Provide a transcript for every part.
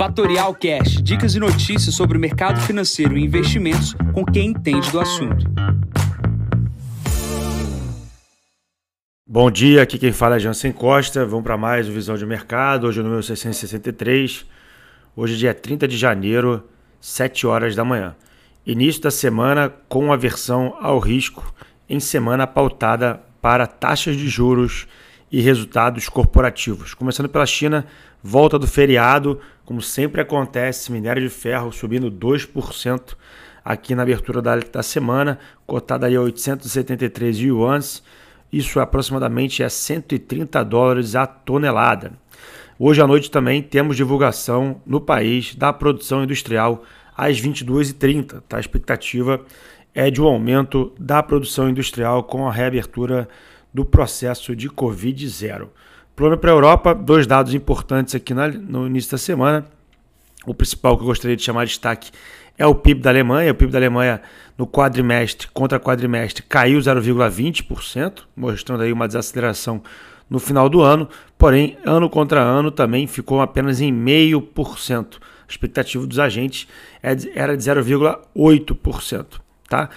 Fatorial Cash, dicas e notícias sobre o mercado financeiro e investimentos com quem entende do assunto. Bom dia, aqui quem fala é Jansen Costa. Vamos para mais o Visão de Mercado, hoje é o número 663. Hoje é dia 30 de janeiro, 7 horas da manhã. Início da semana com aversão ao risco, em semana pautada para taxas de juros e resultados corporativos. Começando pela China, volta do feriado, como sempre acontece, minério de ferro subindo 2% aqui na abertura da, da semana, cotada aí a 873 yuans, isso aproximadamente é 130 dólares a tonelada. Hoje à noite também temos divulgação no país da produção industrial às 22h30. Tá? A expectativa é de um aumento da produção industrial com a reabertura do processo de Covid-0. Plano para a Europa, dois dados importantes aqui no início da semana. O principal que eu gostaria de chamar de destaque é o PIB da Alemanha. O PIB da Alemanha no quadrimestre contra quadrimestre caiu 0,20%, mostrando aí uma desaceleração no final do ano. Porém, ano contra ano também ficou apenas em 0,5%. A expectativa dos agentes é era de 0,8%. Tá?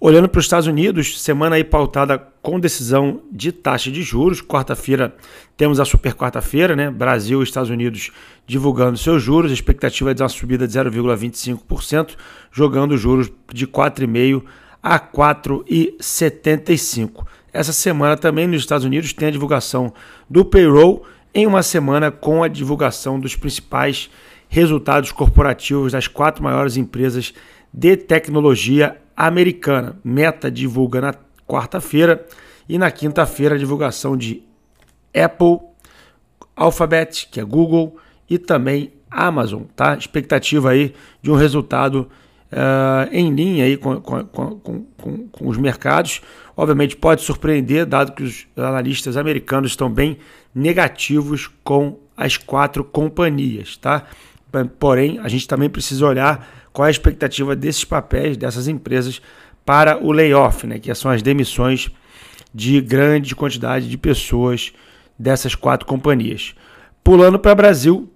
Olhando para os Estados Unidos, semana aí pautada com decisão de taxa de juros. Quarta-feira temos a super quarta-feira, né? Brasil e Estados Unidos divulgando seus juros. A expectativa é de uma subida de 0,25%, jogando juros de 4,5% a 4,75%. Essa semana também nos Estados Unidos tem a divulgação do payroll, em uma semana com a divulgação dos principais resultados corporativos das quatro maiores empresas de tecnologia americana. Meta divulga na quarta-feira e na quinta-feira a divulgação de Apple, Alphabet, que é Google, e também Amazon, tá? Expectativa aí de um resultado uh, em linha aí com, com, com, com, os mercados. Obviamente pode surpreender, dado que os analistas americanos estão bem negativos com as quatro companhias, tá? Porém, a gente também precisa olhar qual é a expectativa desses papéis, dessas empresas, para o layoff, né, que são as demissões de grande quantidade de pessoas dessas quatro companhias. Pulando para o Brasil,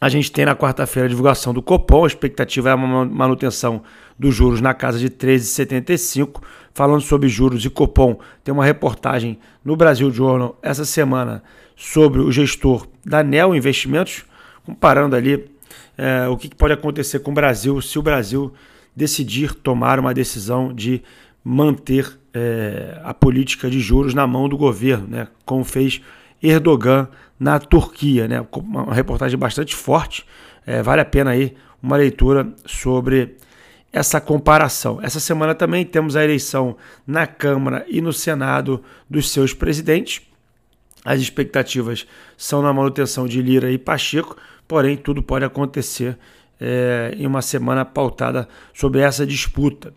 a gente tem na quarta-feira a divulgação do Copom, a expectativa é uma manutenção dos juros na casa de 13,75. Falando sobre juros e Copom, tem uma reportagem no Brasil Journal essa semana sobre o gestor da Neo Investimentos, comparando ali é, o que pode acontecer com o Brasil se o Brasil decidir tomar uma decisão de manter é, a política de juros na mão do governo, né, como fez Erdogan na Turquia. Né, uma reportagem bastante forte, é, vale a pena aí uma leitura sobre essa comparação. Essa semana também temos a eleição na Câmara e no Senado dos seus presidentes. As expectativas são na manutenção de Lira e Pacheco, porém tudo pode acontecer é, em uma semana pautada sobre essa disputa.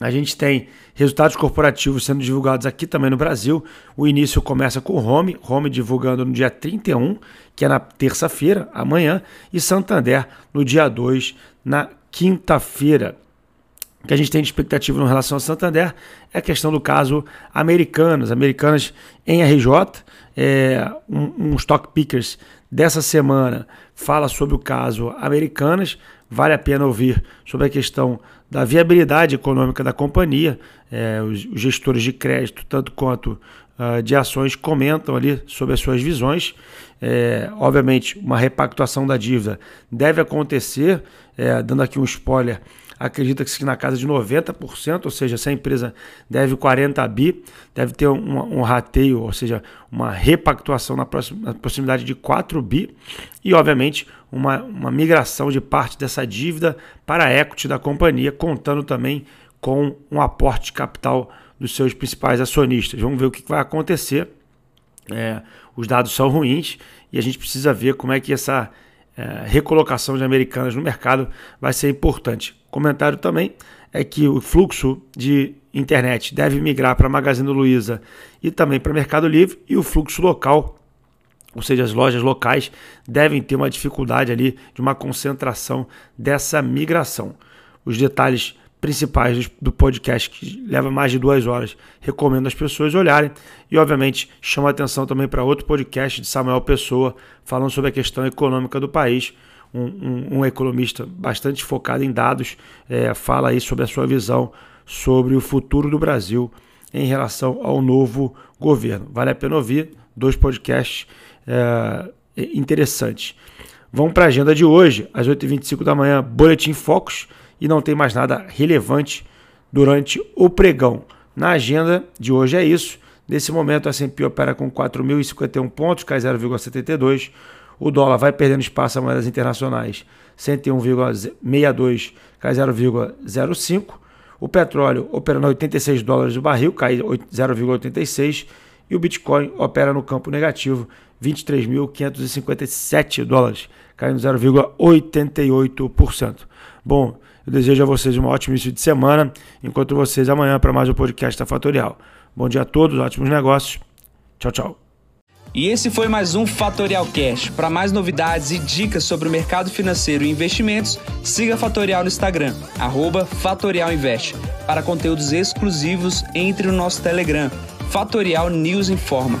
A gente tem resultados corporativos sendo divulgados aqui também no Brasil. O início começa com o Home, Home divulgando no dia 31, que é na terça-feira, amanhã, e Santander no dia 2, na quinta-feira. O que a gente tem de expectativa em relação a Santander é a questão do caso Americanas. Americanas em RJ, é, um, um Stock Pickers dessa semana fala sobre o caso Americanas. Vale a pena ouvir sobre a questão da viabilidade econômica da companhia. É, os, os, gestores de crédito, tanto quanto uh, de ações, comentam ali sobre as suas visões. É, obviamente, uma repactuação da dívida deve acontecer, é, dando aqui um spoiler acredita-se na casa de 90%, ou seja, se a empresa deve 40 bi, deve ter um, um rateio, ou seja, uma repactuação na, próxima, na proximidade de 4 bi e, obviamente, uma, uma migração de parte dessa dívida para a equity da companhia, contando também com um aporte de capital dos seus principais acionistas. Vamos ver o que vai acontecer. É, os dados são ruins e a gente precisa ver como é que essa é, recolocação de americanas no mercado vai ser importante. Comentário também é que o fluxo de internet deve migrar para Magazine Luiza e também para Mercado Livre e o fluxo local, ou seja, as lojas locais devem ter uma dificuldade ali de uma concentração dessa migração. Os detalhes principais do podcast, que leva mais de duas horas. Recomendo as pessoas olharem. E, obviamente, chama atenção também para outro podcast de Samuel Pessoa, falando sobre a questão econômica do país. um, um, um economista bastante focado em dados, é, fala aí sobre a sua visão sobre o futuro do Brasil em relação ao novo governo. Vale a pena ouvir, dois podcasts é, interessantes. Vamos para a agenda de hoje, às 8h25 da manhã, Boletim Focus, e não tem mais nada relevante durante o pregão. Na agenda de hoje é isso. Nesse momento, a S&P opera com 4.051 pontos, cai 0,72. O dólar vai perdendo espaço a moedas internacionais, 101,62, cai 0,05. O petróleo operando 86 dólares o barril, cai 0,86. E o Bitcoin opera no campo negativo, 23.557 dólares, caindo 0,88%. Bom, eu desejo a vocês um ótimo início de semana. Encontro vocês amanhã para mais um podcast da Fatorial. Bom dia a todos, ótimos negócios. Tchau, tchau. E esse foi mais um Fatorial Cash. Para mais novidades e dicas sobre o mercado financeiro e investimentos, siga a Fatorial no Instagram, @fatorialinvest. Para conteúdos exclusivos, entre no nosso Telegram, Fatorial News Informa.